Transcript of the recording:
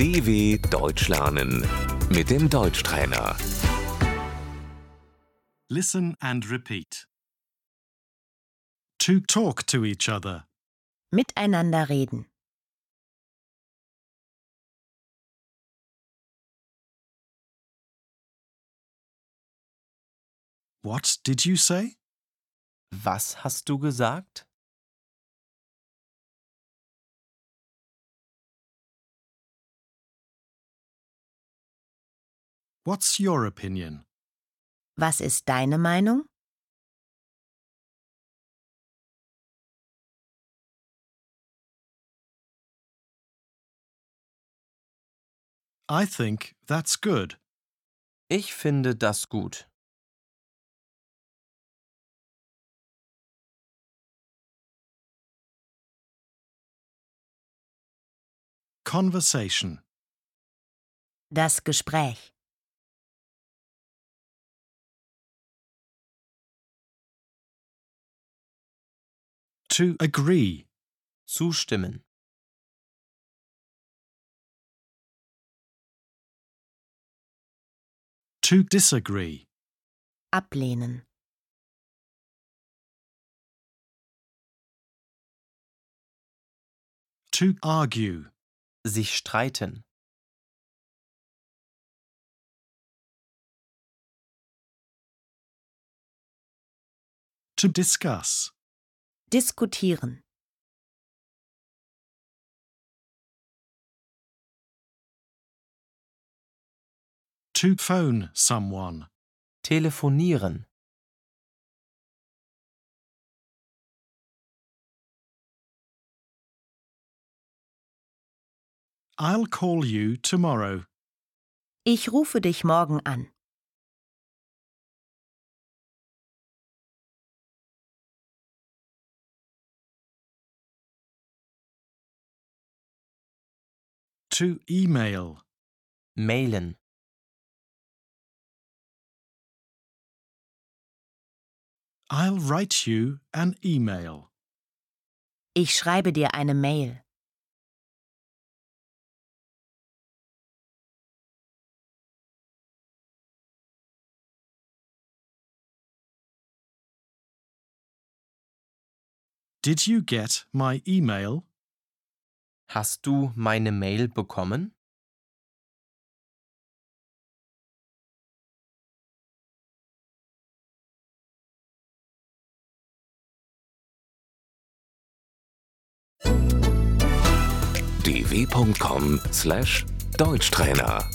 DW Deutsch lernen mit dem Deutschtrainer. Listen and repeat. To talk to each other. Miteinander reden. What did you say? Was hast du gesagt? What's your opinion? Was ist deine Meinung? I think that's good. Ich finde das gut. Conversation. Das Gespräch. To agree. Zustimmen. To disagree. Ablehnen. To argue. Sich streiten. To discuss. Diskutieren. To phone someone. Telefonieren. I'll call you tomorrow. Ich rufe dich morgen an. To email. Mailen. I'll write you an email. Ich schreibe dir eine Mail. Did you get my email? Hast du meine Mail bekommen? dw.com/deutschtrainer